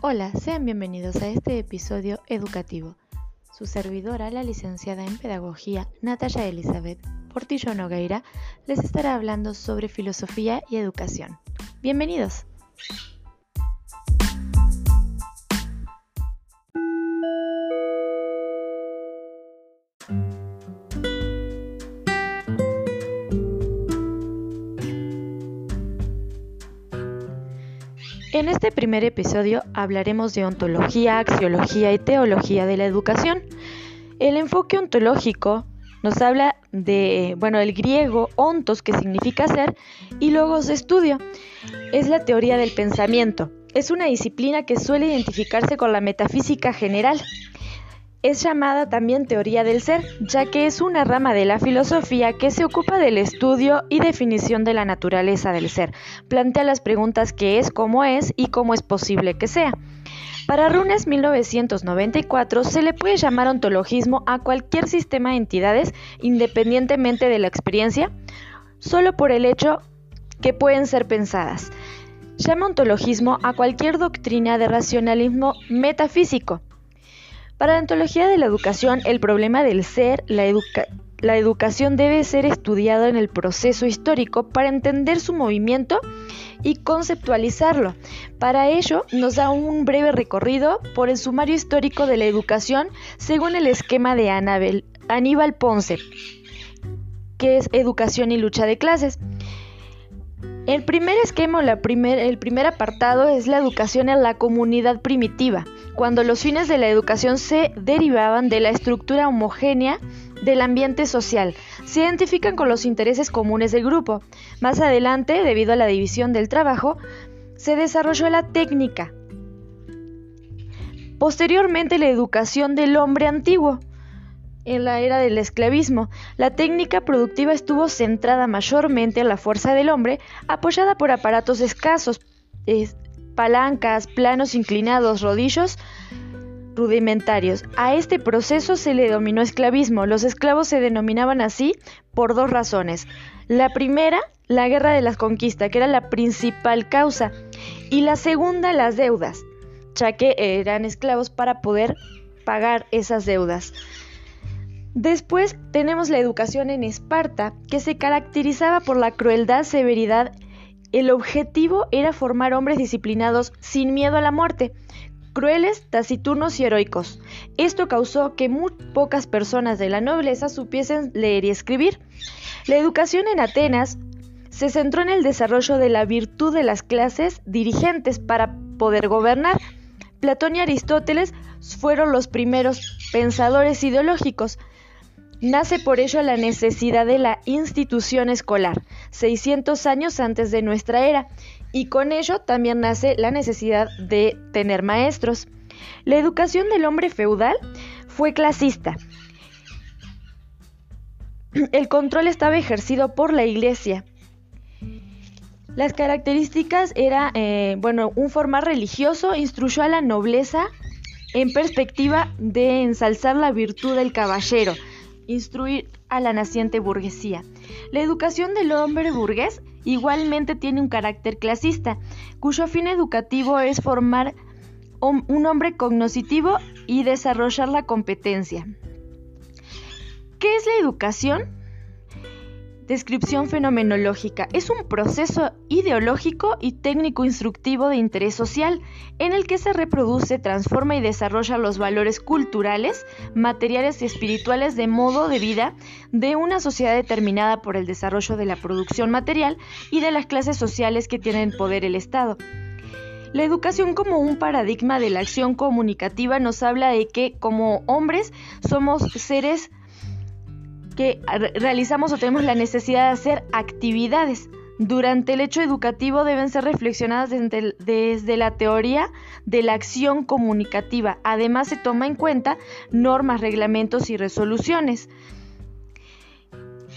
Hola, sean bienvenidos a este episodio educativo. Su servidora, la licenciada en Pedagogía Natalia Elizabeth Portillo Nogueira, les estará hablando sobre filosofía y educación. Bienvenidos. En este primer episodio hablaremos de ontología, axiología y teología de la educación. El enfoque ontológico nos habla de, bueno, el griego ontos, que significa ser, y logos estudio. Es la teoría del pensamiento. Es una disciplina que suele identificarse con la metafísica general. Es llamada también teoría del ser, ya que es una rama de la filosofía que se ocupa del estudio y definición de la naturaleza del ser. Plantea las preguntas qué es, cómo es y cómo es posible que sea. Para Runes 1994 se le puede llamar ontologismo a cualquier sistema de entidades independientemente de la experiencia, solo por el hecho que pueden ser pensadas. Llama ontologismo a cualquier doctrina de racionalismo metafísico para la ontología de la educación, el problema del ser, la, educación debe ser estudiado en el proceso histórico para entender su movimiento y conceptualizarlo. Para ello, nos da un breve recorrido por el sumario histórico de la educación según el esquema de Aníbal Ponce, que es educación y lucha de clases. El primer esquema, el primer apartado es la educación en la comunidad primitiva cuando los fines de la educación se derivaban de la estructura homogénea del ambiente social. Se identifican con los intereses comunes del grupo. Más adelante, debido a la división del trabajo, se desarrolló la técnica. Posteriormente, la educación del hombre antiguo. En la era del esclavismo, la técnica productiva estuvo centrada mayormente en la fuerza del hombre, apoyada por aparatos escasos, palancas, planos inclinados, rodillos rudimentarios. A este proceso se le denominó esclavismo. Los esclavos se denominaban así por dos razones. La primera, la guerra de las conquistas, que era la principal causa, y la segunda, las deudas, ya que eran esclavos para poder pagar esas deudas. Después tenemos la educación en Esparta, que se caracterizaba por la crueldad, severidad el objetivo era formar hombres disciplinados sin miedo a la muerte, crueles, taciturnos y heroicos. Esto causó que muy pocas personas de la nobleza supiesen leer y escribir. La educación en Atenas se centró en el desarrollo de la virtud de las clases dirigentes para poder gobernar. Platón y Aristóteles fueron los primeros pensadores ideológicos. Nace por ello la necesidad de la institución escolar, 600 años antes de nuestra era, y con ello también nace la necesidad de tener maestros. La educación del hombre feudal fue clasista. El control estaba ejercido por la iglesia. Las características era, eh, bueno, un formar religioso instruyó a la nobleza en perspectiva de ensalzar la virtud del caballero, instruir a la naciente burguesía. La educación del hombre burgués igualmente tiene un carácter clasista, cuyo fin educativo es formar un hombre cognoscitivo y desarrollar la competencia. ¿Qué es la educación? Descripción fenomenológica. Es un proceso ideológico y técnico instructivo de interés social en el que se reproduce, transforma y desarrolla los valores culturales, materiales y espirituales de modo de vida de una sociedad determinada por el desarrollo de la producción material y de las clases sociales que tienen poder el Estado. La educación como un paradigma de la acción comunicativa nos habla de que como hombres somos seres que realizamos o tenemos la necesidad de hacer actividades. Durante el hecho educativo deben ser reflexionadas desde, la teoría de la acción comunicativa. Además se toma en cuenta normas, reglamentos y resoluciones.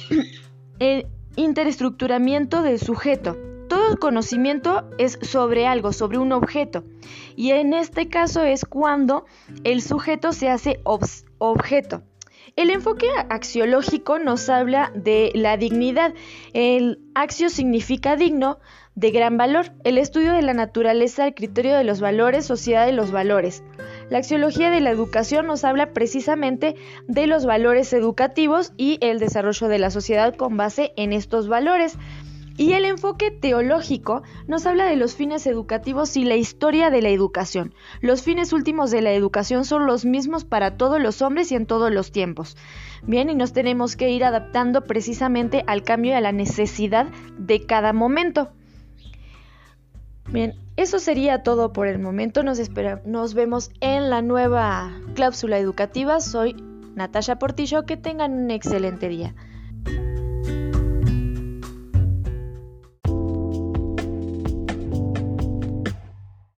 El interestructuramiento del sujeto. Todo conocimiento es sobre algo, sobre un objeto. Y en este caso es cuando el sujeto se hace objeto. El enfoque axiológico nos habla de la dignidad. El axio significa digno, de gran valor, el estudio de la naturaleza, el criterio de los valores, sociedad de los valores. La axiología de la educación nos habla precisamente de los valores educativos y el desarrollo de la sociedad con base en estos valores. Y el enfoque teológico nos habla de los fines educativos y la historia de la educación. Los fines últimos de la educación son los mismos para todos los hombres y en todos los tiempos. Bien, y nos tenemos que ir adaptando precisamente al cambio y a la necesidad de cada momento. Bien, eso sería todo por el momento. Nos, nos vemos en la nueva cláusula educativa. Soy Natasha Portillo. Que tengan un excelente día.